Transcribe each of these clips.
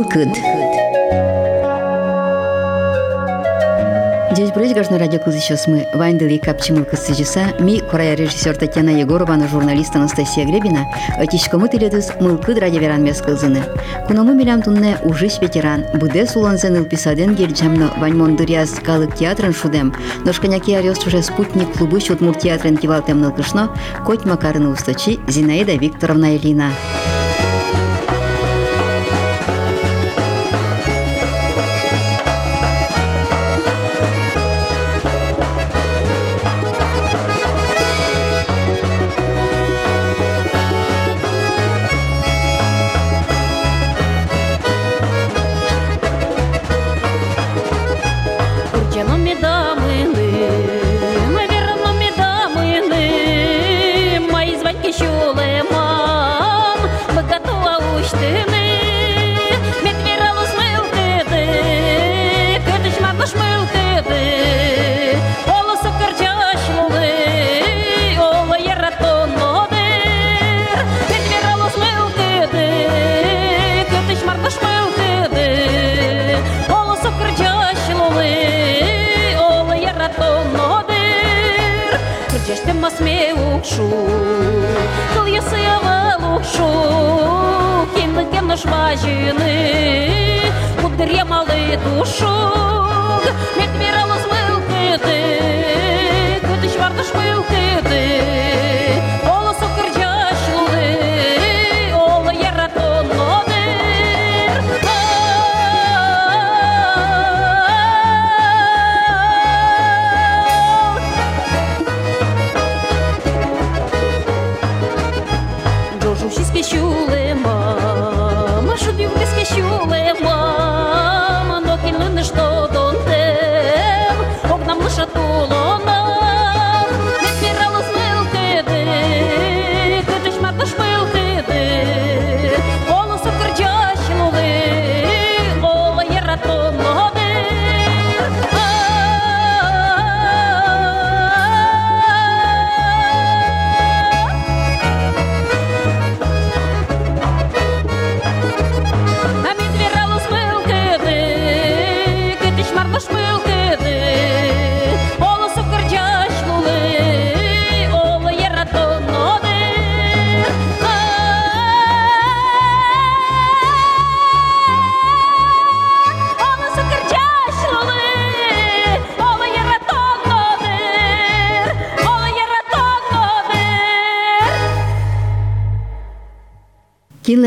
Мылкыд. Здесь брось гажно радио сейчас мы Вайндели капчимыл кысыжыса ми корая режиссер Татьяна Егорова на журналист Анастасия Гребина отичкому теледус мылкыд радиоверан мес кылзыны. Куному милям тунне ужиш ветеран буде сулонзен илписаден гельчамно Ваньмон Дуряз калык театрын шудем. Ношканяки орёс уже спутник клубы шутмур театрын кивалтем нылкышно Коть Макарыны устачи Зинаида Викторовна Элина. Коли я сила лукшу, ким ким наш важіни, кудря мали душу, як вірало змилкити, куди ж варто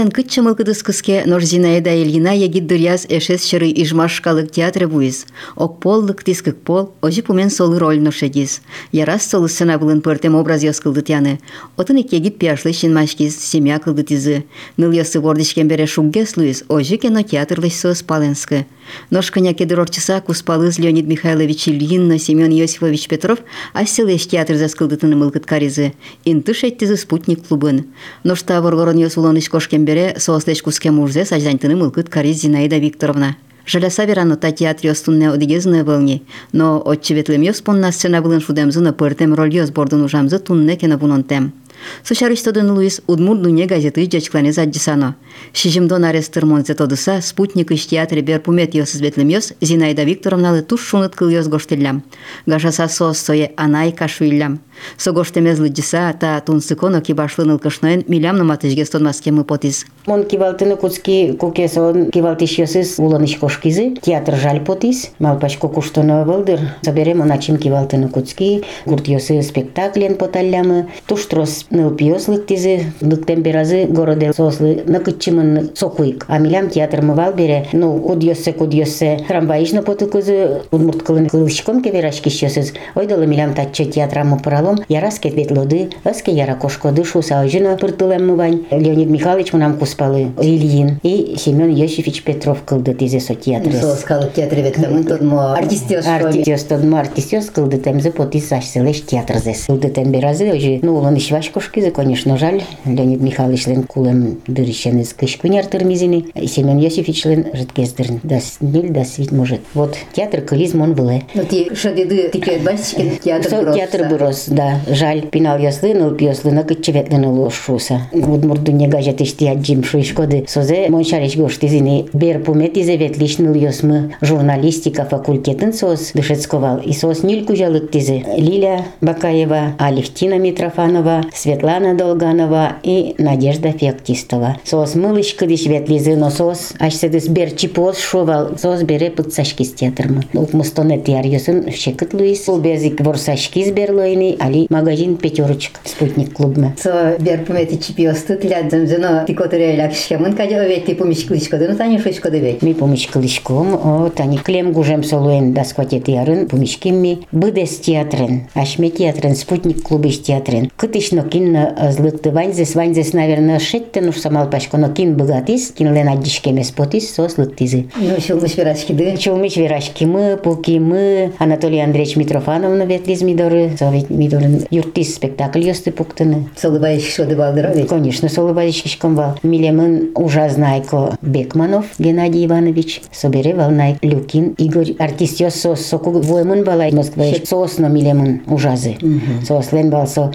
Кинлен кытчымыл кыдыскыске Норзинаида Ильина егит дыряз эшес шыры ижмашкалык театры буиз. Окполлык тискык пол, ожи пумен солы роль ношедиз. Ярас солы сцена былын пыртем образ ёс кылды тяны. Отын ик егит пяшлы шинмашкиз, семья кылды тизы. Ныл ёсы вордишкен бере шуггес луиз, ожи кино театрлыш соос паленскі. Ношканя кедырорчыса Куспалыз Леонид Михайлович Ильин, Семен Иосифович Петров ассилеш театр заскылдытыны мылкыт каризы. Интыш эттизы спутник клубын. Ношта воргорон ёс улоныш кошкен бере соослеш куске мурзе саждантыны мылкыт кариз Зинаида Викторовна. Жаляса верано та театр ёстунне одигезны вълни, но отчеветлем ёс понна сцена былын шудемзыны пыртем роль ёс бордун ужамзы тунне кена вунонтем. Сушарыштодын Луис Удмур дуне газеты жачклане заддисано. Шижимдон арестыр монзе тодыса спутник иш театре бер пумет ёс избетлем ёс Зинаида Викторовналы туш шунат кыл ёс гоштеллям. Гашаса сос сое анай кашуиллям. Согоштемез лыджиса та тунсыконо кибашлын ылкышноен милям наматыжге стонмаске мы потиз. Мон кивалтыны куцки кукесон кивалтиш ёсыз уланыш кошкизы, театр жаль потис, малпашко куштоно вылдыр, соберем оначим кивалтыны куцки, гурт ёсы спектаклен поталлямы, туштрос неупиослык тизи, лыктен беразы городе сослы, накытчымын А милям театр мывал бере, ну, удьёссе кудьёссе, трамваишна поту кызы, удмурткылын кылышком кебераш кишёсыз. Ойдалы милям татчы театрамы пыралом, ярас кетбет лоды, ыске яра кошко дышу, ожина пыртылам мывань. Леонид Михайлович мунам куспалы, Ильин и Семен Йосифович Петров кылды тизи со театры. Сол скалы театры веттамын тодмо артистёс. Артистёс тодмо артистёс кылды темзе поти сашселеш театрзес. Кылды темберазы, ожи, ну, улан ишвашко кошкизы, конечно, жаль. Леонид Михайлович лен кулем дырищен из кышкуняр тырмизини. Семен Йосифович лен житкездерн. Да сниль, да свит может. Вот театр кылиз мон быле. Ну ти шадиды тикет басичкен театр Со бұрос. театр бұрос, да. Жаль, пинал яслы, ныл пьеслы, на кытчеветлен улу шуса. Удмурду не гажет ишти аджим шуишкоды. Созе моншариш гоштизини. Бер пумет изевет лишныл ясмы журналистика факультетін сос дышецковал. И сос ниль кужалык тизе. Лиля Бакаева, Алевтина Митрофанова, Светлана Долганова и Надежда Феоктистова. Сос мылыш кыдыш ветлизы, но сос ашседыс бер чипоз шувал. Сос бере пытсашки с театрмы. Укмустоне тиарьосын шекыт Луис. Ул безик ворсашки сберлойни, али магазин пятерочка. Спутник клубма. Со бер пумети чипиосты тилядзым зено тикотере лакшкемын каде оветти пумиш кылышкоды, ну тани шушкоды вет. Ми поміч клишком, о, тані клем гужем солуен да сквате театрын, помічким ми быдес театрын, ашме театрын, спутник клубиш театрын. Кытышно кинно злыкты ванзес, ванзес, наверное, шеттен уж самал пашко, но кин быгатис, кин лен аддишкемес потис, со слыктизы. Ну шылмыш верашкиды. Чулмич верашки мы, пуки мы, Анатолий Андреевич Митрофановна ветлиз мидоры, совет мидорын юртис спектакль ёсты пуктыны. Солыбайш шоды балдыра. Конечно, Солобадичкишком вал. Милемын ужазнайко Бекманов Геннадий Иванович, собере валнай Люкин Игорь артист ёс сос соку воемын балай Москва сосно милемын ужазы. Сос лен бал со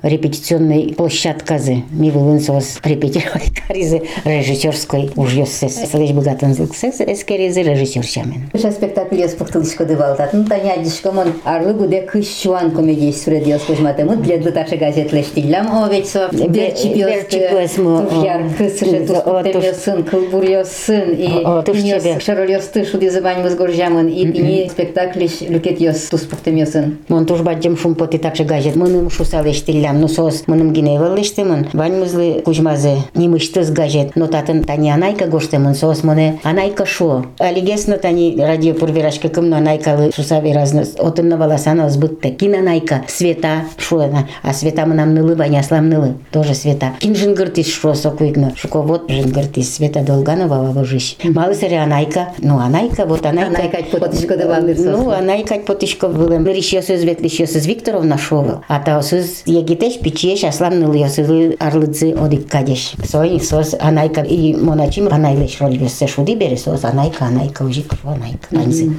репетиционной площадказы. Ми вылын сос репетировать каризы режиссерской уж ёс сес. Слышь богатан зылк сес эскеризы режиссерчамен. Ша спектакль ёс пухтылышкоды балдат. Ну тани аддишкомон арлы гуде кыш чуан комедия сүред ёс кузматымы. Дледлы ташы газетлештиллям. О ведь со бер чипиосты. чипиосмы, Туфяр о. кысышы О, туш- туспутемёсын, кылбур ёсын. И О, туш тебе. шароль ёсты шуды забань мызгоржамын. И тини спектаклиш люкет ёс туспухтемёсын. Мон туж баджым шум поти также газет. Мыным шусалештиллям, ну сос мыным гиневалештемын. Ваньмызлы кужмазы нимыштыз газет. Но татын тани анайка гоштемын сос моне анайка шо. Алигесно тани радио пурверашка кымно анайкалы шусави разно. Отынна баласана сбытте. Кин анайка света шуэна. А света мынам нылы ваняслам нылы. Тоже света. Кин жингыртис шо сокуигно. Шуко вот жингыртис света долганова вавыжиш. Малысыре анайка. Ну анайка вот анайка. Анайкать потышкоды балдыр Ну, а найкать потышко булем. Ришьосыз ветлишьосыз Викторовна шовыл. А таосыз егитеш пичеш аслам ныльосыз арлыдзы одик кадеш. Сой сос анайка и моначим анайлеш роль весе шуди бере сос анайка анайка ужик анайка.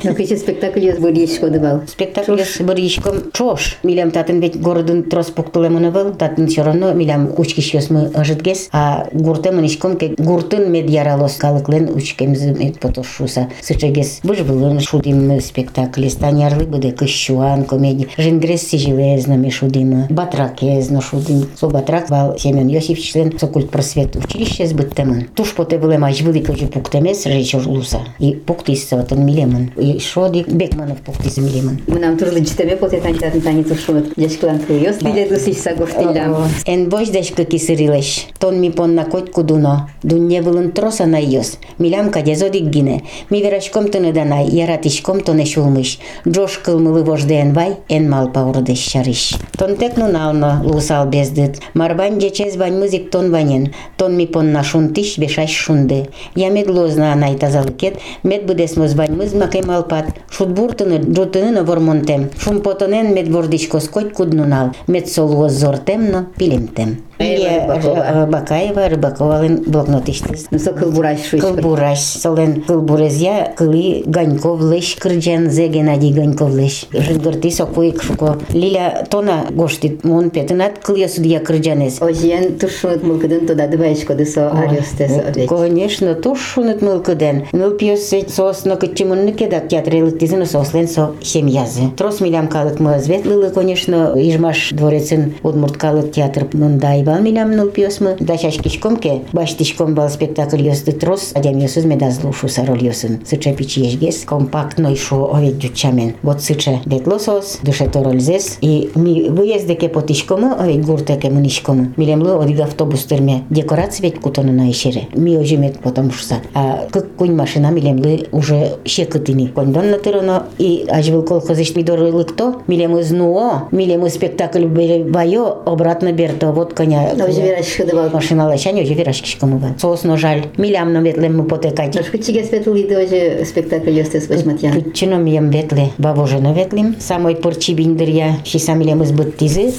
Ну кычы спектакль ёс бырьешкоды бал. Спектакль бір ишком чош. Милям татын ведь городын трос пуктулемыны был. Татын все равно милям учкиш ёсмы ажытгес. А гуртемын ишком ке гуртын мед яралос калыклен учкемзы мед потошуса. Сычегес быж былын шудим спектакль. Станярлы буде кыщуан комедия. Жингрес сижилезно шудим. Батракезно шудим. Слободрак бал Семен Јосиф член со култ просвет училиште збыт теман. Туш поте биле мажбили кој пуктемес речор луса и пукти се сотен милеман. И шоди Бекманов пуктис милеман. Унам турличтебе поте танитатын таниту шумот Дешклан куйос да. биле дусиш сагофтилам. Ен бош дешка кисирилеш. Тон ми пон на кот кудуно. Дунне билын троса на јос. Милям каде зодик гине. Ми верашком Ја данай. Яратишком тоне шумиш. Джош кылмылы вожден вай. Ен мал паурдеш шариш. Тон текну нално лусал безде Марбан дечез бань мызик тон ванен, тон ми шун тиш бешаш шунды. Ямет лозна анай тазалыкет, Мед будес мыз бань мыз макем алпат, шутбуртыны на вормонтем, шумпотонен мет вордичко скоть куднунал, мет зор зортемно пилемтем. Бакаева Рыбаковалын блокнот иштес. Со кылбураш шуш. Кылбураш. Солен кылбурезья кылы Ганьковлыш кырджанзе Геннадий Ганьковлыш. Жынгырты сокуик шуко. Лиля тона гоштит мон петынат кылья судья кырджанес. Ожиен тушунут мылкыдын тода дыбайшко дысо арестес. Конечно, тушунут мылкыдын. Ныл пьесе сосно кычымынны кедат театрелык дизин сослен со семьязы. Трос милям калык мы светлылы, конечно, Ижмаш дворецин Удмурткалык театр мындай бал милям нул пьесмы. Дачаш кишкомке, баштишком бал спектакль ёсты трос, адям ёсыз медазлу шу сароль ёсын. Сыча пичи ешгес, компактной шу овет дючамен. Вот сыча детлосос, душе торользес, и ми выездеке потишкому, овет гуртеке мунишкому. Милемлы одиг автобус терме. Декорация ведь кутону на ишере. Ми ожимет потом шуса. А как кунь машина милемлы уже щекотыни. Кондон на тырано и ажвил колхозыш мидорылык то. Милемы знуо, милемы спектакль байо, обратно берто. Вот коня өзі верашкыды бол машиналы шәне өзі верашкышкы мыбан соосну жаль милямно ветле мы потекать шкутчиге светлиды өзі спектакль естес бачматьян путчином ем ветле бабожено ветлим самой порчи биндирья шисам илемыз быт тизы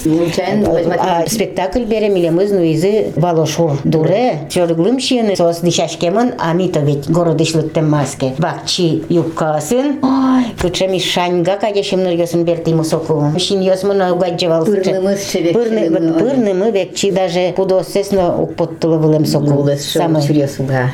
спектакль берем илемыз ну изы балошур дуре жорглым шиены соос а мито ведь городышлыктен маске бакчи юбкасын ой кучем ишаньга кадешим ныргесін бертимы соку шин йосмын аугаджывал Пырны мы пырнымы векчи Ті даже кудосесна употтылывылым сокул. Самый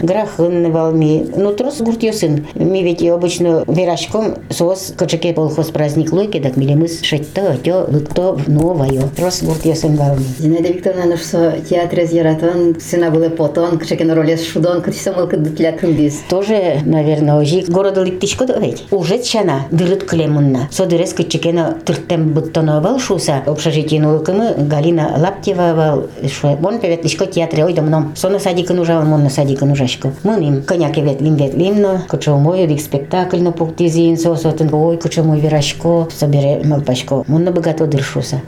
Грахынны валми. Ну трос гурт йосын. Ми ведь обычно верашком соос кочеке полхоз праздник лойки, так милимыс шетто, отё, лыкто, новое. Трос гурт йосын валми. Зинаида Викторовна, что театр из Яратон, сына было потон, кочекен ролес шудон, кочесом вылка для кумбиз. Тоже, наверное, ожи. Города ликтичко давить. Уже чана дырыт клемунна. Содырес кочекена тырттем бутоновал шуса. Общежитие наукамы Галина Лаптева вал, Шо, вон певет лишко театре ой домном. Соно садикын ужал, мон на садикын ужашко. Мыним коняке ветлим ветлим, но. Кычо мой дик спектакль на пуктизин, со сотын ой кычо мой верашко, собере малпашко. Монна богато дыршуса.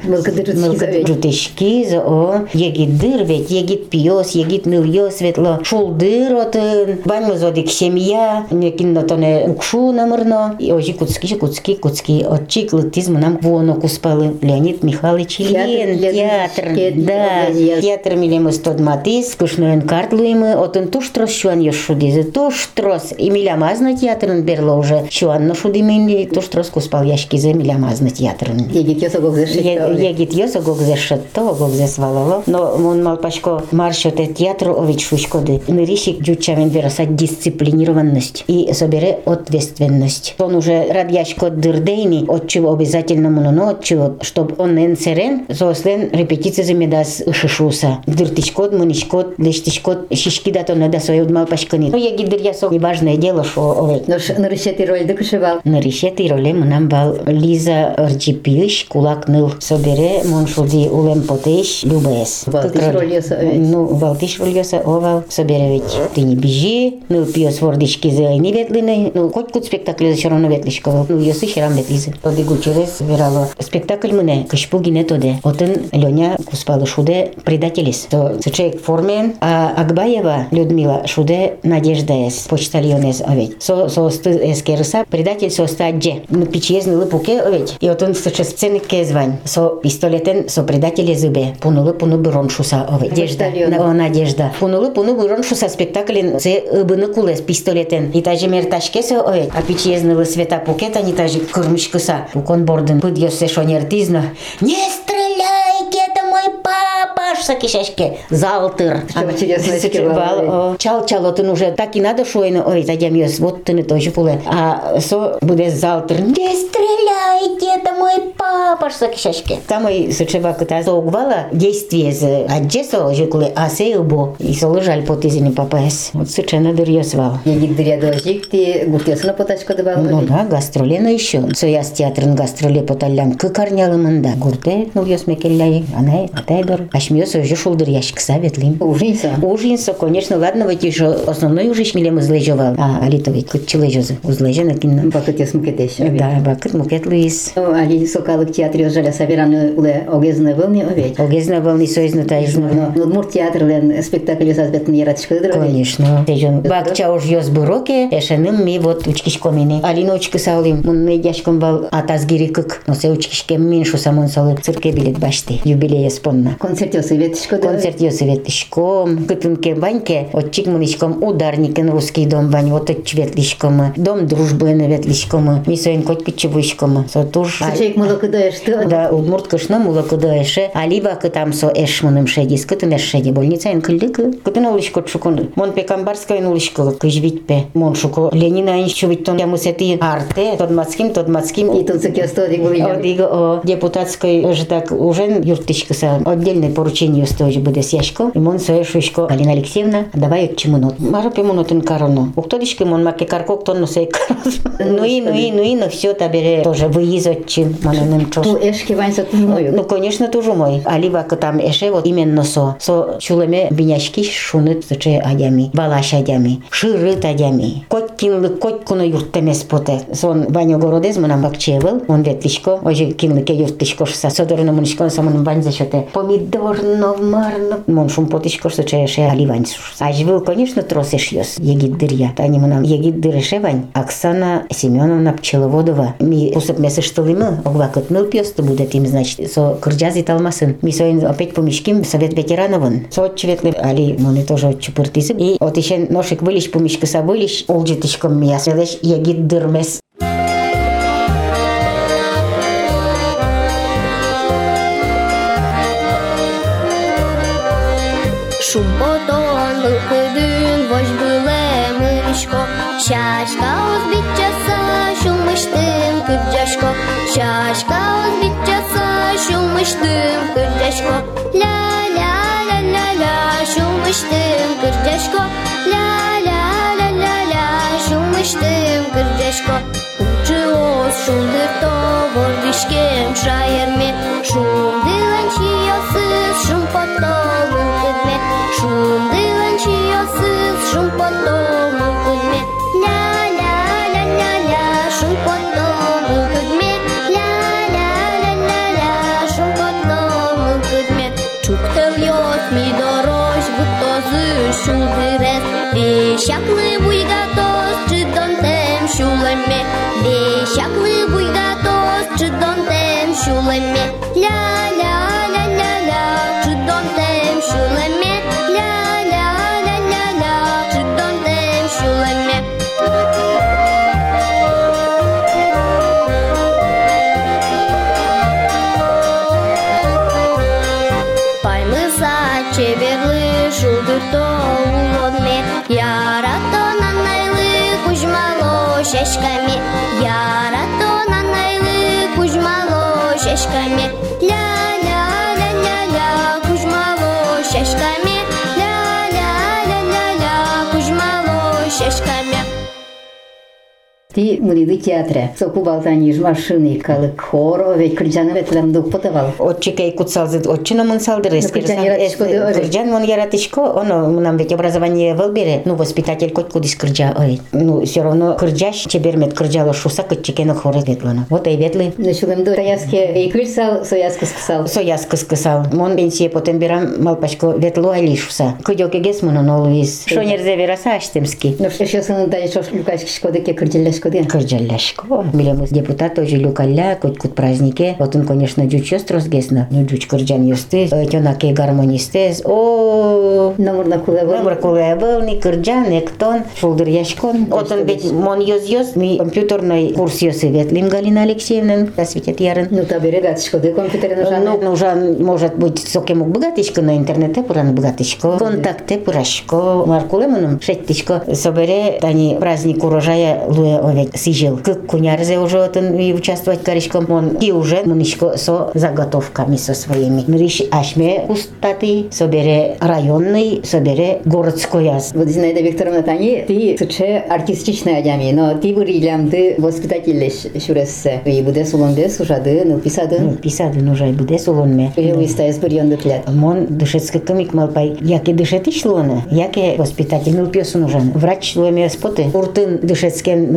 Жутишки за о егит дыр ведь егит пиос егит ныл светло. Шулдыр отын баньмы зодик семья. Некинно тоне укшу намырно и ожи куцки куцки куцки. Отчик лытиз мынам воно куспалы Леонид Михайлович Ильин Театр, да Ильин. театр милемыз тодматис кышноен картлуймы отын туштрос шуан еш шудизе туштрос и милямазна театрын берло уже шуанно шудимени туштрос куспал яшкизе милямазна театрын Егит ёсо гогзе шетто. Егит йоса гогзе шатто, гогзе свалало. Но мон малпашко маршоте театру ович шушкоды. Ныришик джучавен вероса дисциплинированность и собере ответственность. Он уже радьяшко дырдейни, от чего обязательно муноно, от чего, чтобы он не серен, сослен репетиция замедас шишуса. Дыртишкот, мунишкот, лештишкот, шишки да то надо свою малпашкани. Ну, егит дыр ясо, неважное дело, что овей. Но ш нарышети роль да кышевал. На решети роле нам бал Лиза Рджипиш, кулак ныл собере, моншуди улем потеш, любес. Балтиш роль овет. Ну, балтиш роль ёсо овал, собере ведь ты не бежи, ныл пиос вордишки за не ветлины, ну, хоть кут спектакль за все равно ветлишко, ну, ёсы херам ветлизы. Тоди гучерес верало. Спектакль мне, кышпу гине тоде. Отын Леня куспалы шуде предателис. То сычек формен, а Акбаева Людмила шуде надежда эс, почтальонес овет. Со, со сты эскерса, предатель со стадже. Ну, пичезны лыпуке овет. И отын сыче сцены кезвань. Со пистолетен, со предателе зыбе. Пунулы пуну бюрон шуса овет. Надежда. Почтальон. На- О, надежда. Пунулы пуну бюрон шуса спектаклен се ыбыны кулес пистолетен. И таже мерташкесе овет. А пичезны света пукета, не таже кырмышкыса. Пукон бордын. Пыд ёсе шонертизно. Не стреляйте, это мой папа! Сакишашке. Залтыр. Сычевал, сычевал, о, Чал чалотын уже так и надо шойно. Ой, тадям ёс, вот ты не тоже пуле. А со буде залтыр. Не стреляйте, это мой папа! Сакишашке. Самой сычева кыта соугвала действие з аджесо жикуле асеюбо. И солы жаль потизини папаес. Вот сычена дыр ёсвал. Егит дыря дожик, ти гуртёсына потачко дыбал. Ну да, гастроле но еще. Сояс театрын гастроле поталлям кыкарнялымында. Гурте, ну ёс мекелляй, анай, атайдор. Ашмиёс уже шулдыр яшкса ветлим. Ужинса. Ужинса, конечно, ладно, вот еще основной уже шмелем излежевал. А, алитовый, кыт чилежозы, узлежена кинна. Бакытес мукетеш. Да, бакыт мукет Ну, Али сокалык театре жаля сабираны уле огезны вылни овет. Огезна волны соизна таизна. Ну, Удмурт театрлен спектакль сазбетн яратышкы дыр овет. Конечно. Тежон бакча уж ёс буроке, эшеним ми вот учкишко мини. Алина учки саулим, мун не дяшком бал атазгири кык. Но се учкишке мин шу самон салы цирке билет башти. Юбилея спонна. Концертёсы ветышкы дыр. Концерт Йосиветишком, кытынке баньке, отчик мунишком, ударникен русский дом бань, вот отчветлишком, дом дружбы наветлишком, мисоин коть кичевышком, со туж. Сычек мылыкы даеш ты. Да, удмурт кышна мула кыда эше, алива кытам со эш муным шедис, кытын эш шеди больница ин кылдык, кытын улышко чукун, мон пекамбарская улышко кыжвитпе, мон шуко Ленина ин чувиттон, я мусети арте, тот мацким, тот мацким, И тут сыкёстодик был От иго о депутатской же так уже юртышкаса отдельное поручение стоит буде сяшко. И мон сое шушко Галина Алексеевна, давай от чемунот. Мара пемунотын карону. Уктодишки мон маке каркок тонно сей карон. Ну и, ну и, ну и, но все табере тоже выезд изотчин манын чос. Ту эшке вайса тужумой. Ну, конечно, тужумой. А либо там эше вот именно со. Со чулеме биняшки шуны туче адями, балаш адями, Ширы адями. Кот киллы кот куно юрттемес поте. Сон баня городез манам бакчевел, он ветлишко, ожи киллыке юрттичко шса. Содорно мунишко со манам бань зашоте. Помидорно марно. Мон шум потишко шса че эше аливань шса. Ажвил, конечно, тросеш йос. Егиддыр я. Тани манам егиддыр эше вань. Оксана Семеновна Пчеловодова. Ми усып мес месы штылымы, огвакыт мыл пьёсты будет им, значит, со кырджази талмасын. Ми соин опять помешким совет ветерановын. Со отчеветлы, али, моны тоже отчупыртысы. И от еще ношик вылиш помешка собылиш, олжитышком мия селеш егит дырмес. Шумпотон лыкыдын шумыштым кырджашко Ля ля ля ля ля шумыштым кырджашко Ля ля ля ля ля шумыштым кырджашко Кучы оз шулдыр то вордышкем шайырме Шумдылан чиясыз шумпото мылкыдме Шумдылан чиясыз шумпото мылкыдме кужмало шешками Ти муниды театре. Соку балтаниж машины калык хоро, ведь кырджаны ветлем дук потавал. Отчикай кутсалзы, отчина мун салдыры. Ну, кырджан мун яратышко, оно нам ведь образование был бере. Ну, воспитатель коть кудис кырджа, ой. Ну, все равно кырджаш, чебермет кырджало шуса, кытчикена хоры ветлана. Вот и ветлы. Ну шулем до яске и кырсал, сояску сксал. Сояс кыскысал. Мон пенсия потом берам малпачко ветлу алишуса. Кыдёке гес муну нолвиз. Шонерзе вераса аштемски. Ну что еще сын да еще люкашки шкоды ке кырджелешко де. Кырджалляшко. Билемыз депутат тоже люкалля, кут кут празднике. Вот он, конечно, джуч ёстрос гесна. Ну, джуч кырджан ёсты. Тёнаке гармонистес. О, Номурна кулева. Номер кулебыл, ни кырджан, эктон, шулдыр яшкон. Он ведь мон ёз ёз, ми компьютерный курс ёсы ветлим Галина Алексеевна, осветит ярын. Ну та бере гатышко де компьютере Ну, нужно. нужен, может быть, сокему богатичко на интернете, пуран богатичко. Контакте пурашко. Маркулемоном шеттичко. Собере, тани праздник урожая луе овет сижил. К кунярзе уже вот он и участвовать коричком. Он и уже муничко со заготовками со своими. Мриш ашме устаты, собере районный, собере городской яз. Вот Зинаида Викторовна тани, ты суче артистичная адями, но ты вырилям ты воспитательлеш шурессе. И буде сулонде сужады, ну Ну, писады. писады нужай буде солонме. И уистаес бурьон дутлят. Мон дышецкий комик малпай. Яке дышетиш лоне, яке воспитатель милпиос нужен. Врач ломе споты. Уртын дышецкен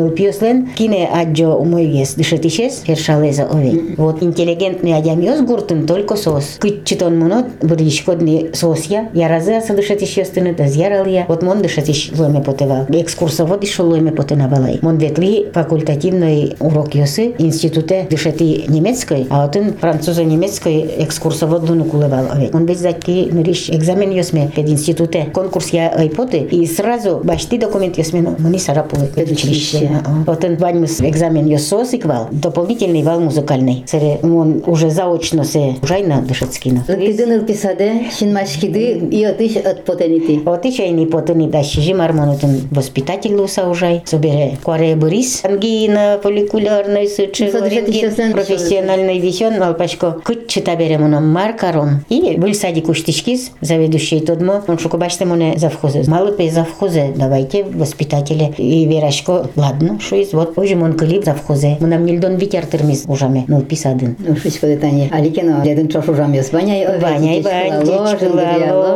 милпиослен, кине аджо умойгес дышетишес, хершалеза ове. Вот интеллигентный адямиос гуртын только сос. Кытчитон монот, буришкодни сосья, яразе аса дышетиш ёстыны, да зяралия. Вот мон дышетиш ломе потевал. Экскурсовод ишо ломе потенавалай. Мон ветли факультативный урок ёсы, институте дышети немецкой, а отын французо-немецкой экскурсовод луну кулевал. ове. Он без заки нуриш экзамен ёсме пед институте. Конкурс я айпоты и сразу башти документ ну, муни сарапулы Педучилище. Отын ваньмыс экзамен ёсос иквал, дополнительный вал музыкальный. Сере он уже заочно се ужайна дышецкина. Лыктыдын ылписаде, шинмашкиды, и отыш от потенити. Вот и чайный потыны дащижи мармонутын воспитатель луса ужай. Собере куаре бырис. Ангина, фолликулярный сычы, Ну, профессиональный висен, алпачко. Кыт чита бере муна маркаром. И был садик уштичкис, заведующий тодмо. Он шуку бачте муне завхозе. Малы пей завхозе, давайте воспитатели. И верашко, ладно, есть вот позже мон клип завхозе. Мынам нилдон битер термиз ужаме. Ну писадын. Ну шуч подытане. Аликено леден чош ужаме. Ваня Ваня Иван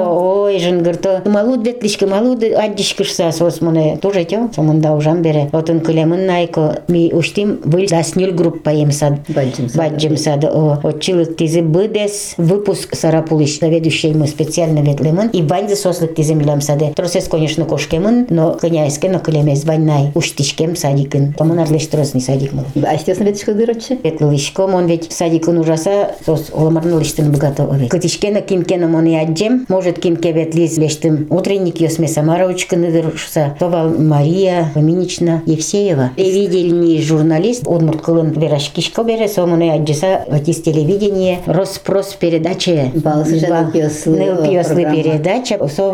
Ой, жынгырто. Малут бетлишке, малут аддишкыш сас ос мыны. Тоже тем, мында ужам бере. Вот он кылемын найко. Ми уштим выль да снюль группа емсад. Баджимсад. О, отчилык тизы быдес выпуск Сарапулыш. Заведующий мы специально ветлемын. И ваньзы сослык тизы милям саде. Тросес, конечно, кошкемын, но кыняйске, но кылемез ваньнай. Уштишкем садикын. Тамын арлеш тросный садик мыл. Астесно ветишко дырочи? Ветлылышко, мон ведь садикын ужаса, сос оламарны лыштын богато овет. Кытишкена кимкена мон и аджем, может кимке ветлиз лештым утренник ёсме Самаровичка надыршса, товал Мария Фоминична Евсеева. Телевидение журналист, одмурт кылын верашкишко бере, сомуне аджеса ватис телевидение, Роспрос передача. Балсы же нылпиослы, Нылпиослы программа. передача, со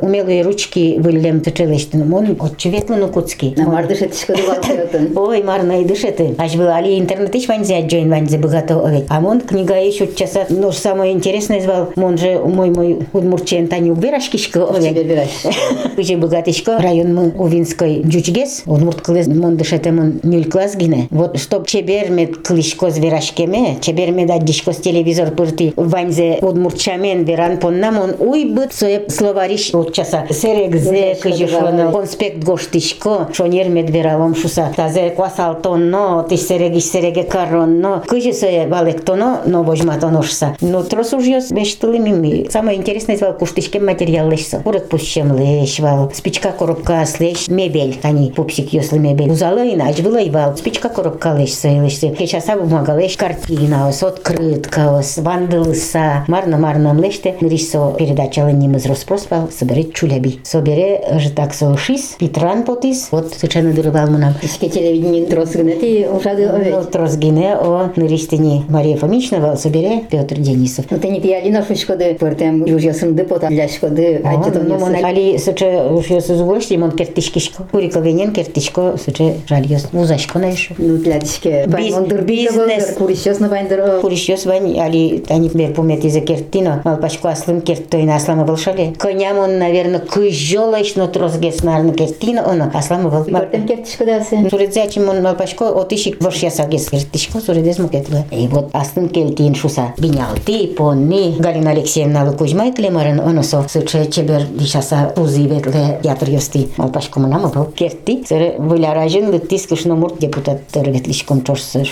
умелые ручки вылем тычелештын, мон отчеветлыну куцки. На мардыш етишко дывалтыотын. Ой, марна и дышеты. Аж был али интернет ищ ванзе джойн ванзе богато овет. А мон книга еще часа, ну самое интересное звал, мон же мой мой удмурчен тани убирашкишко Теперь овет. Уже богатышко район мы Увинской джучгес, удмурт клыз мон дышете мон нюль класс гине. Вот чтоб чебер мед клишко зверашкеме, чебер мед аддишко с телевизор пырти ванзе удмуртчамен веран понна мон уй быт сое словариш от часа. Серегзе добавить. конспект гоштишко, шонер медвералом шуса. Тазе квасалтонно, тиш серегиш сереге карронно. Кыжи сое балектоно, но вожматоно шуса. Но трос уж ёс бештылы мими. Самое интересное звал куштишке материал лешса. Урок пущем леш вал. Спичка коробка слеш мебель. Тани пупсик ёслы мебель. Узала и нач было и вал. Спичка коробка лешса и лешса. Кечаса бумага леш картина ос, открытка ос, вандылса. Марна марна леште. Нрисо передача ланим из Роспроспал. Собере чуляби. Так со шис. Питран потис. Вот сычаны дырывал мунам. Ашке телевидение тросгинети ушады овет. Тросгине о нырищтени Мария Фомичнова собере Петр Денисов. Ну ты не пияли на шучкоды, портем южьясын депутат ляшкоды, а ты там не Али суче южьясы зубошти, мон кертишкишко, курикогенен кертишко, суче жальёс музашко наишу. Ну тлятишке. Бизнес. Курищёс на вайндер. Курищёс вань, али они бер помните за кертино, малпашко аслым керттойна асламы болшале. Коням он, наверное, кыжёлочно тросгеснарны кертино, он асламы бол. Портем кертишко дасы. Суредзячим он малпашко отишик ваш ясагес кертишко суредез мукетлы. И вот астын келтин шуса. Бинялти, понни. Галина Алексеевна Кузьмай клемарын оносо сыче чебер дишаса тузи ветле театр ёсти. Малпашко мынама был керти. Сыры выляражын лыктис кышно мурт депутат ветлишком чорсы.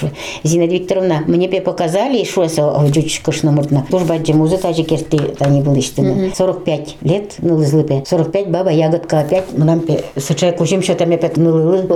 Зинаида Викторовна, мне бе показали, это жуч кышно муртна. Служба музы тажи керти тани был иштина. 45 лет нылызлыпе. 45 баба ягодка опять мынам пе сыче кужим шотам опять нылылы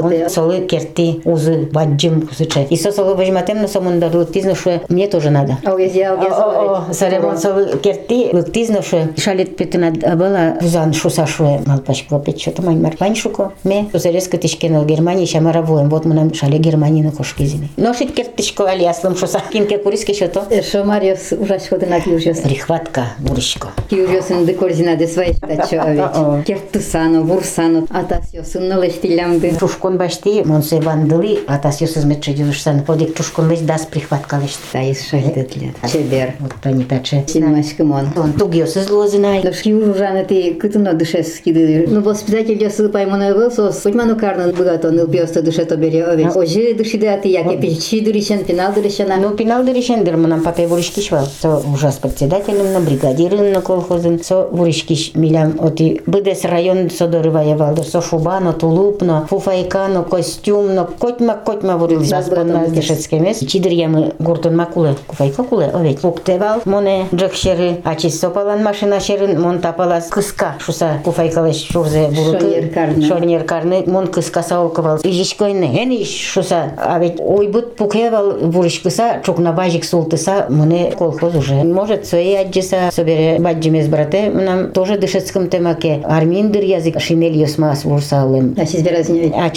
солы керти узы баджим кусыче. И со солы вожиматем на самом дару тизнуше мне тоже надо. О, я О, сарем солы керти тизнуше шалит петина была узан шусашуе малпач клопет что-то мань марпаньшуко. Ме сузарезка тишкенал Германии шамара воем. Вот мы нам шале Германии на кошкизине. Но шит кертичко алиаслым шуса. Кинке куриски что-то. Э, шо Мариос ураш ходына кюжес. Прихватка буришко. Кюжесен де корзина де свои штачо авич. Кертусано, бурсано, атасио суннолештилямды. Шушкон башти башти, монсе вандыли, атас ёсыз метче дюшсан. Подик чушкон леш дас прихватка леш. Таис шахтетлет. Чебер. Вот они таче. Синемашкымон. Он туг ёсыз лозынай. Но шки ужаны ты кытыно дышес киды. Ну воспитатель ёсы паймона был сос. Хоть ману карнан богато ныл пьёсто дыше то бере овет. Ожи дышиды аты яке пичи дырищен, пенал дырищена. Ну, пинал дыришендер, мы нам папе вуришки швал. Со ужас председателем на бригадирын на колхозын. Со вуришки милям оти быдес район со дорывая валдо. Со шубано, тулупно, фуфайкано, костюмно, котьма, котьма вурились. Да, Вас да, понна да. дешецке мес. Чидыр ямы гуртун макуле, куфайка куле, овет. Пуктевал, моне джекшеры, ачис сопалан машина шерын, мон тапалас кыска. Шуса куфайкалеш шурзе бурукы. Шонер карны. Мон кыска саулкывал. Ижишкойны, эн иш шуса. А ведь ойбут пукевал вуришкыса, чукна бажик султыса, мне колхоз уже. Может, свои аджиса, собере баджимес брате, нам тоже дышецком темаке. Арминдыр язык шинель ёсмас вурсалым. А сиз беразин А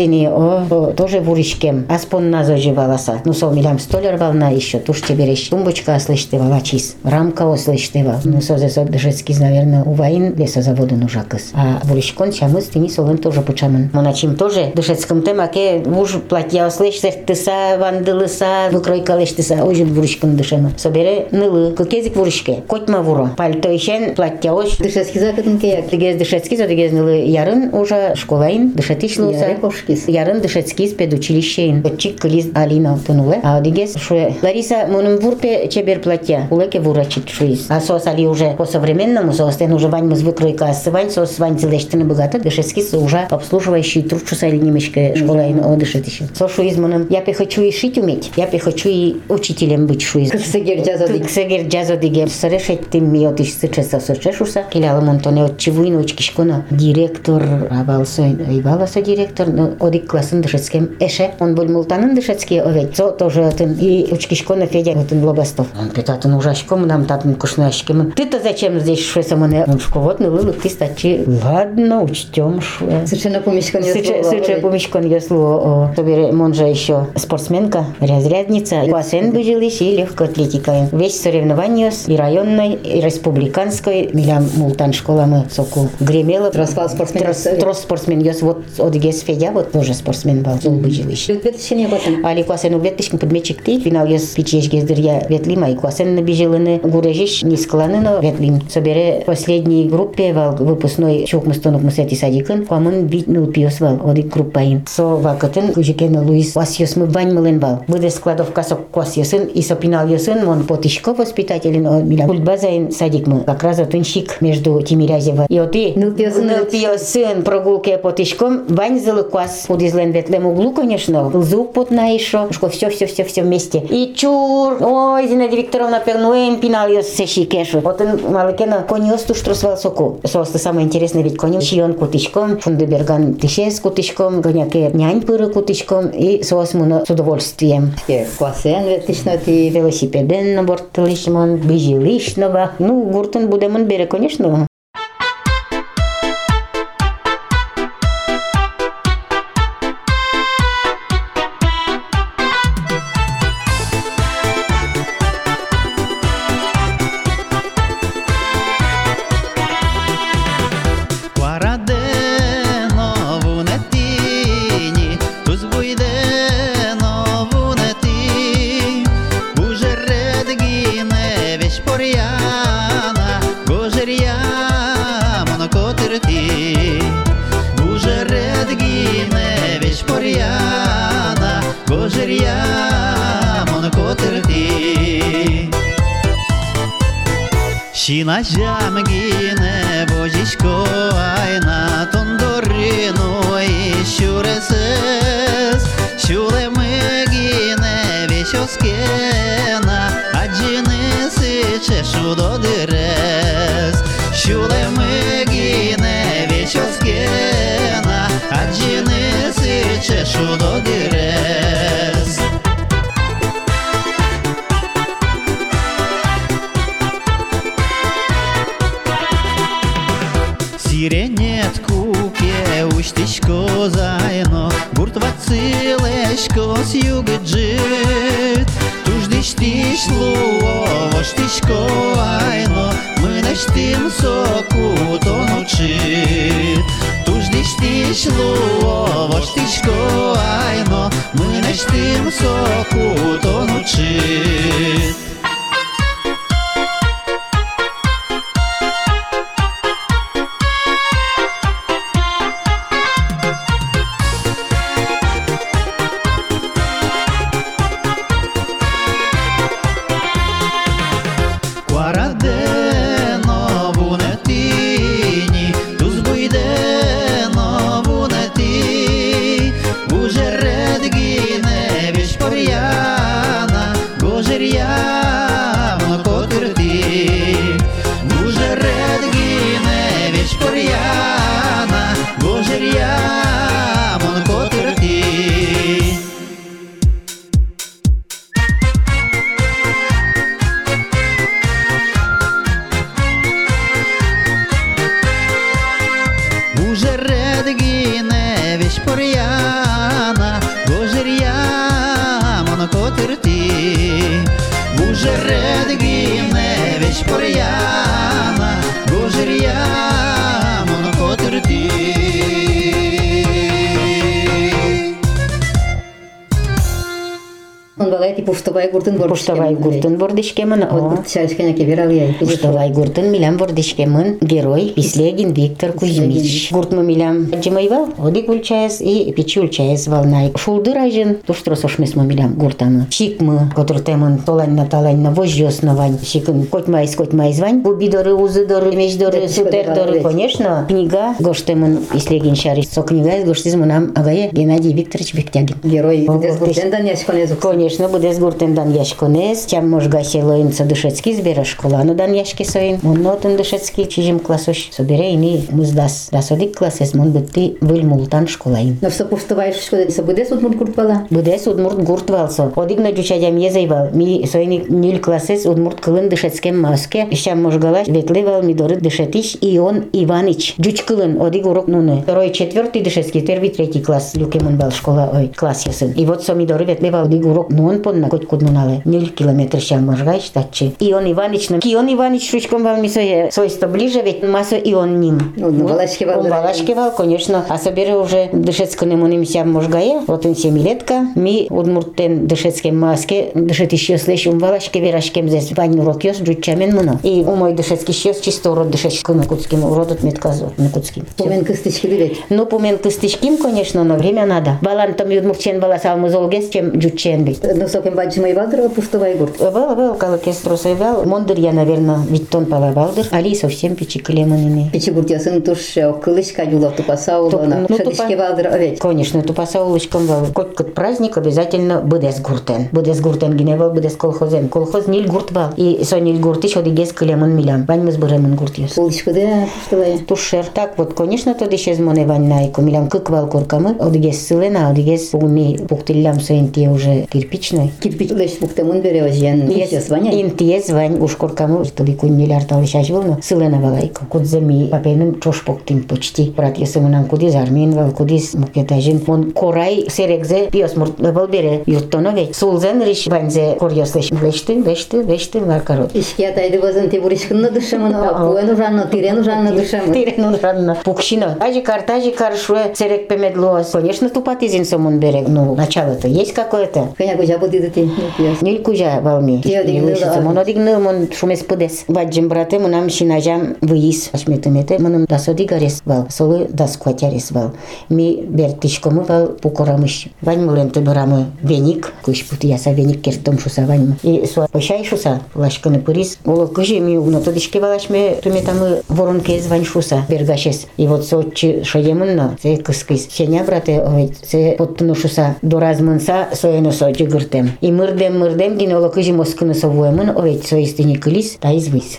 веразини, о, тоже вуришкем. Аспон назо живаласа. Ну, со милям столяр волна еще, туш берешь. Тумбочка слыштывала чиз. Рамка ослыштыва. Ну, со зесо дышецкий, наверное, уваин лесозаводы нужакас. А вуришкон чамыс тини солен тоже почамын. Моначим тоже дышецком темаке уж платья ослыштыр тыса, вандылыса, выкройкалыштыса, ожин вуришкон дышемы. Собере нылы, кылкезик вуришке. Котьма вуро. Пальто ишен, платья ош. дышески закытын кеяк. Дегез дышецкий, за дегез нылы ярын уже школаин, дышетиш луса. Яры. Кошкис. Ярын дышецкис педучилищейн. Отчик кылиз Алина тынуле. А дигес шуе. Лариса мунум вурпе чебер платья. Улеке вурачит шуиз. А сос али уже по современному соостен уже вань мыз выкройка ассывань сос вань целештыны богато. Дышецкис уже обслуживающий трубчуса или немешке школа им одышет еще. Со шуиз мунум. Я пе хочу и шить уметь. Я пе хочу и учителем быть шуиз. Кысыгер жазады. Ксегер джазо диге срешет тим ми отиш сычеса сочешуса. Киляла монтоне от чивуин учкишкона. Директор авалсой иваласа директор. Но одик классын дышецкем эше. Он был мултанын дышецкий овет. Со тоже отын и учкишкона Федя отын лобастов. Он питатын ужашком нам татын кушнашкем. Ты-то зачем здесь шуеса мне? Он шковот ну лылык ты стачи. Ладно, учтем шуе. Совершенно помешкан Сыче сыче помешкон ясло. Собере монжа еще спортсменка, разрядница. Бассейн выжились и легкоатлетика. Весь соревнования и районной, и республиканской. Милям мултан школа мы соку гремела. Распал спортсмен. Трос, трос спортсмен. Вот одигес Федя, вот тоже спортсмен был. Зол выжились. Ветшене батын. Али классен убеттишкин подметчик ти. Финал яс пичеш гездер я ветлим, а и классен набежелены. Гурежиш но ветлим. Собере последней группе вал выпускной чук мустонок мусети садикын. Куамын витнул пиос вал. Оди группаин. Со вакытын кужикен Луис Васьос мы бань мылын вал. Выде складовка со квасьосын и сопинал ясын. Мон потишко воспитателен. о, Миля культбазаин садик мы. Как раз отын щик между Тимирязева и оти. Ныл пиосын Ныл вет. пиосын прогулки потишком. Квас. Удизлен ветлем углу, конечно. Звук потна еще. Шко все, все, все, все вместе. И чур. Ой, Зинаида Викторовна пернуем пинал ее се щикешу. Вот он малыкена кониос туш тросвал соку. Соосты самое интересное ведь коню чион кутишком. Фундеберган тишес кутишком. Гоняке нянь пыры кутишком. И соос муна с удовольствием. Классен ветишно ти. Велосипеден на борт лишмон, бежи лишного. Ну, гуртен будем бере, конечно. купе уштишко зайно Гурт вацилешко с юга джит Туждиш тиш луо воштишко айно Мы наштим соку тонучит Туждиш тиш луо воштишко айно Мы наштим соку тонучит Guardeno Пуштовай гуртын бор. Пуштовай гуртын гурт шайшкене кеберал яй. Пуштовай гуртын милям бордышкемын герой Пислегин Виктор Кузьмич. Гуртмы милям джимайвал, одик ульчаес и печи ульчаес волнай. Шулдыр айжын, туштро сошмесмо милям гуртамы. Шикмы, который темын толанна таланна вожжёсна вань. Котмайс котмайс вань. Бубидоры, узыдоры, мечдоры, Да, сутердоры, да, конечно. Книга гоштемын Пислегин шари. Со книга из гоштизму нам агае Геннадий Викторович Бектягин. Герой. Конечно, буде з гуртем дан яшконес, тям можга селоин це душецький збере школану дан яшки соїн. Монотен душецький чижим класош. Собере іни муздас. Дасодик класес мон битти вильмултан школаїн. Но все пуштовай шкоде се буде суд мут куртпала. Будес удмурт гурт валсо. Одигна джучадям езайвал. Ми соїни нюль класес удмурт кылын дышецкем маске. Щам можгалаш ветлевал мидоры дышетиш Ион Иванич. Джуч кылын одиг урок нуны. Второй, четвертый дышецкий, первый, третий класс. Люкемон бал школа, ой, класс ясын. И вот со мидоры ветлевал одиг урок нуын подна коть куднунале. Нюль километр щам можгай штатче. Ион Иванич, на Ион Иванич ручком вал мисое свойство ближе, ведь масо Ион ним. Ну, ну, Валашкевал, Он да. Валашкевал, конечно. А собере уже дышецко не моним сям можгае. Вот он семилетка. Ми удмуртен дышецкем маске. Дышет еще слышим Валашке верашкем здесь. Вань урок ёс джучамен муно. И у мой дышецкий щес чисто урод дышечко на куцким. Уродот метказот на куцким. Помен кыстычки дивет. Ну, помен кыстычким, конечно, но время надо. Балан там юдмурчен баласал музолгес, чем джучен бит. Ну сокем баджимай валдыр пуштовай гурт. Вел, вел, калакес тросовел. Мондыр я, наверное, ведь тон палавалдыр. Али совсем пичиклеманины. Печи гурт ясын туш кылычка юлов тупаса Туп- улона. ну, Шадышке валдыр овет. Конечно, тупаса улочком вал. Коть кот праздник обязательно будес гуртен. Будес гуртен гиневал, будес колхозен. Колхоз нил гурт вал. И со нил гуртиш одигес кылемын милям. Вань мы сбыремын гурт ёс. Уличкыде пуштовай. Тушер. Так вот, конечно, тоді ще змоне вань найку. Милям кыквал куркамы. Одигес сылена, одигес уни пуктиллям соинтие уже кирпичной. Кирпич леш буктамын бере ожен. Yes, ваня. Интиез вань уж куркамы. Тоді кун миллиард алышаш был, но сылена валайку. Кудземи папенын чош поктин почти. Брат есымынан кудис армин вал, кудис мукетажин. Мон корай серекзе пиос мурт был бере. Юттоно ведь. Сулзен риш ванзе корьос леш. Лештин, лештин, лештин варкарот. Ишке атайды базын те буришкынна дышамын. Пуэн ужанно, тирен ужанно дышамын. Тирен ужанна. Пукшина. Ажи кар, тажи кар, шуе серек пемедлос. Конечно, тупатизин сомун берег. Ну, начало-то есть какое-то. Коня кужа будиды Nil kuja valmi. Eu dig nu. Mono dig nu mon shumes pudes. Vajjim brate munam shinajam vyis. Ashmetumete munam daso digares val. Solu das kuatares val. Mi bertishkomu val pukoramış. Vany mulen tuduramı venik. Kuş putu yasa venik kertom şusa vanyma. И со пошай шуса лашканы пурис. Оло кыжи ми уна тодишке балашме туметамы ворон кезвань шуса бергашес. И вот сочи шаемынна се кыскыс. Сеня брате овет се поттуну шуса доразмынса соено сочи. И мырдем мырдем гине оло кыжи москыны совуемын. Овет соистыни кылис. Та извыс.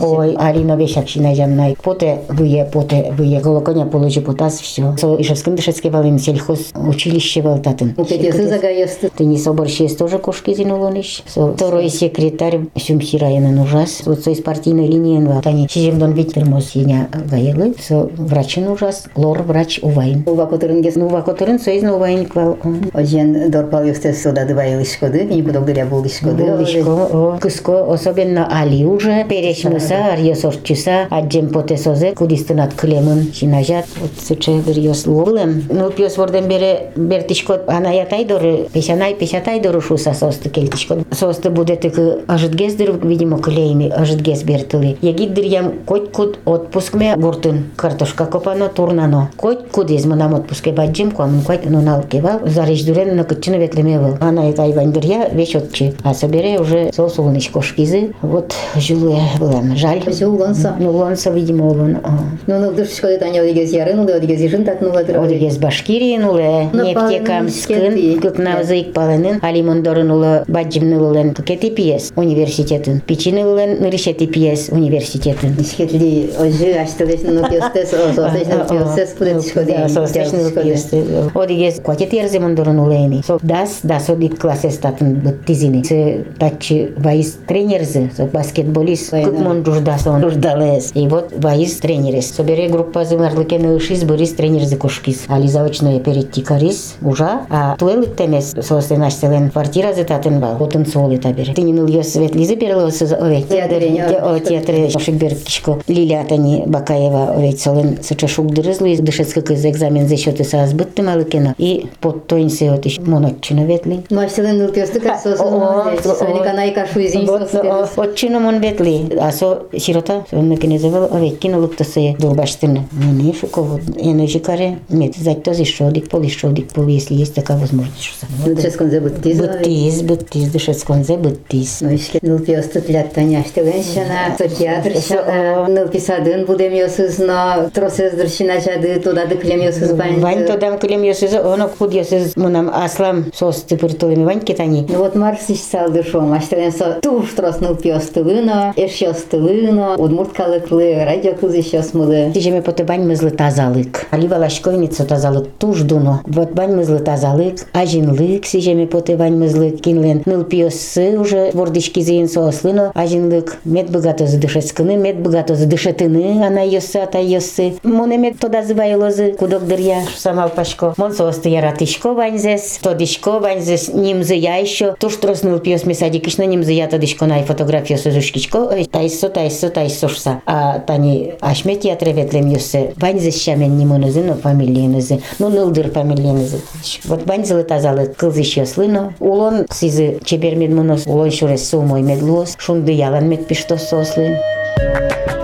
Ой, Алина вешак шинажам най. Поте вые, поте вые. Голоконя положи потас все. Со Ишевским дышецкий валим сельхоз училище валтатын. Мукетесы загаясты. Ты не соборщес тоже кошки зинулониш. Со второй секретарь Сюмси района ужас. Вот со из партийной линии вал. Тани Чижемдон Виктор Мосиня гаелы. Со врачин ужас. Лор врач увайн. Ува которынгес. Ну, вакоторын соиз на увайн квал. Ожен дорпал юстес сода дыбай лишкоды. Не будогдыря был лишкоды. Булышко, кыско, особенно Али уже, перешмыса, арьесорчуса, аджем потесозе, кудистынат кылемын, шинажат, вот сыче бір йос луылым. Ну, пьес ворден бере, бертишко, анаyaтай доры, пешанай, пешатай доры шуса состы келтишко. Состы буде тык ажытгездыр, видимо, клейми, ажытгез бертылы. Егиддир ям коть куд отпускме гуртын, картошка копано, турнано. Коть куд из мынам отпуске баджим, куамын коть нунал кевал, зареждурен на кытчыны ветлеме был. Ана айвандыр я вещь отчи. А собере уже сол солнышко шкизы. Вот жилуя была. Жаль. Все уланса. Ну, лонса, видимо, он. Ну, ну, дышкоды таня одигез ярын, одигез ижын татнула Одигез Башкирия нуле, Ну, нефтекамскын, палын, кыкнавзык палынын, алимондорын улы баджимны улын кыкети пиес университетін. Пичины улын нырышети пиес университетін. Ишкетли ожи аштылеш ну пьестес, ососеш ну пьестес пудет шкоды. Да, состечный пьесты. Одигез кватет ерземондорын улейни. Со дас, дас одик класses татын быттизини. Се тачи вайс тренерзы, со баскетболист, Ой, да. кыкмон жуждасон, жуждалес. И вот вайс тренерес. Собере группа зымарлыкен ышиз бырис тренерзы кошкиз. Али заочное перейти карис, ужа, а туэлык темес соосты наш селен квартира зытатын бал. Отын солы табере. Тынин ыл ёс светлизы перелосы овет. Театре, О, театре Шикбер кишко Лилия Тани Бакаева овет солен сыча шугдырызлы дышецкы кыз экзамен зачеты саас быттым алыкена. И под тойнсе отиш монотчина ветли. силен уркестр со па, со со нека најкашу изинство. Од чиномон ветли, а со сирота со мојки не меканизовал, а веќе на лукта се долбаштина. Не не шукал, е на жикаре, мет за тоа този шодик, поли шо шодик, поли така е если есть такая возможность, что сам. Бутис бутиз. бутис. Бутис, бутис, дешец конзе бутис. Ну ишке нылпи остат лятта няште геншена, да. сокиатрша, нылпи садын будем јосыз на тросе здршина чади туда да клем јосыз бань. тоа туда клем јосыз, оно куд јосыз, мунам аслам сос тепер толим вань кетани. Ну вот Марсич салды шом, аштелен со туш трос нылпиостылыно, эшьостылыно, удмурткалыклы, радио кызышосмылы. Тижеме поте бань мызлы тазалык. Али балашковница тазалык туш дуно. Вот бань мызлы тазалык, ажинлык, сижеме поте бань мызлы кинлен. Ныл пиосы уже вордички зейн сослыно, ажинлык. Мед богато задышецкыны, мед богато задышетыны, она ёсы, ата ёсы. Моне мед тода зывайлозы, кудок дырья, самал пашко. Мон состы яратышко баньзес, тодишко баньзес, нимзы немзыя еще то что роснул пьес месадикишна немзыя тадышконай фотография созушкичко э, тайсо тайсо тайсошса а тани ашмет ятреветлем юсе бань банзешамен нимонезин фамилиянезин ну нылдыр фамилиянезин вот бань банзылы тазалы кылзыш яслыно улон сизы чебермен мунос улон шурес сумой медлос шунды ялан мет пиштос сослы Thank.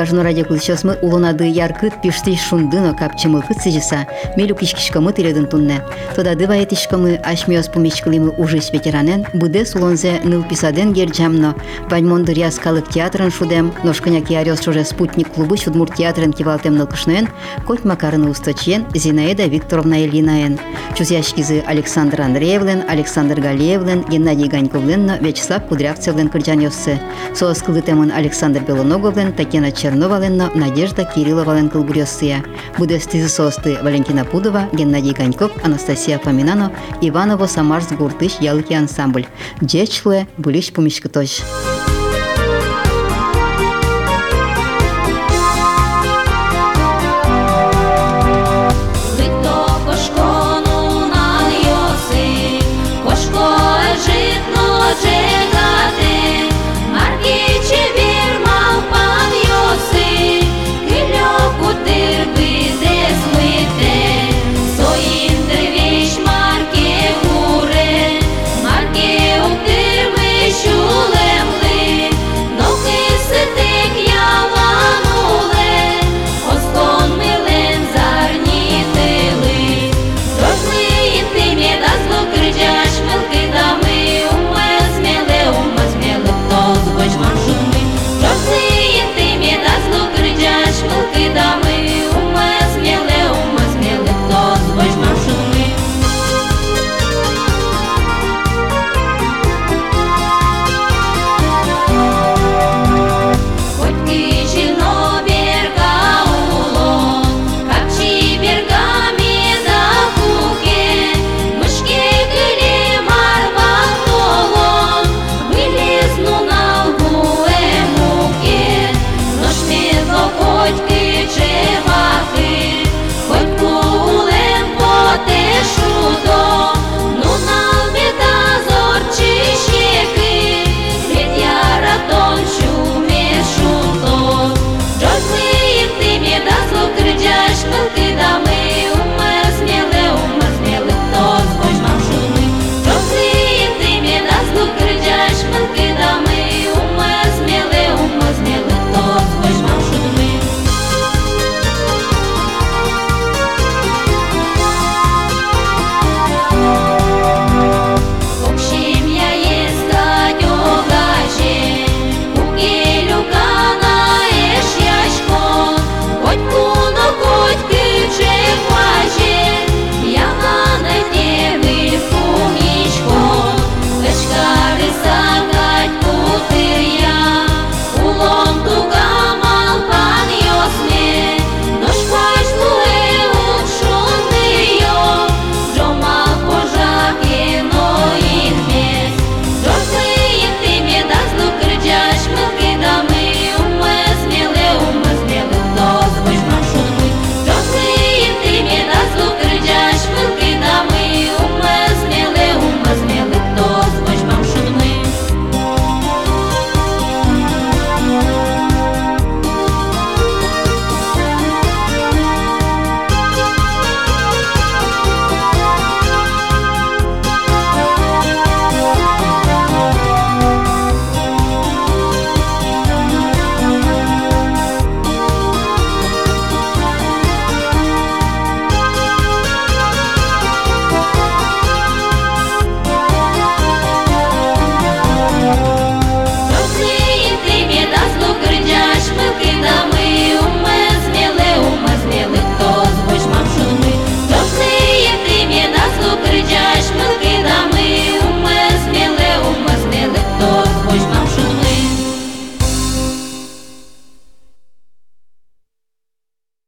Кажно радио кылчосмы улунады яркыт пишти шундыно капчымы кытсыжыса, мелю кишкишкамы тиредын тунне. Тода дыва етишкамы ашмиос пумичкылимы ужись ветеранен, буде сулонзе ныл писаден герджамно, ваньмонды ряскалык театрын шудем, ношкыня киарёс шуже спутник клубы чудмур театрын кивалтем нылкышнен, коть макарыны устачен, Зинаида Викторовна Ильинаен. Чузяшкизы Александр Андреевлен, Александр Галеевлен, Геннадий Ганьковлен, Вячеслав Кудрявцевлен кырджанёссы. Соос кылытемын Александр Белоноговлен, Татьяна Черноваленна, Надежда Кирилловален кылгурёссыя. Будестизы соосты Валентина Пудова, Геннадий Ганьков, Анастасия Фоминано, Иваново Самарс Гуртыш ялыки ансамбль. Джечле, Булиш Пумишкытош.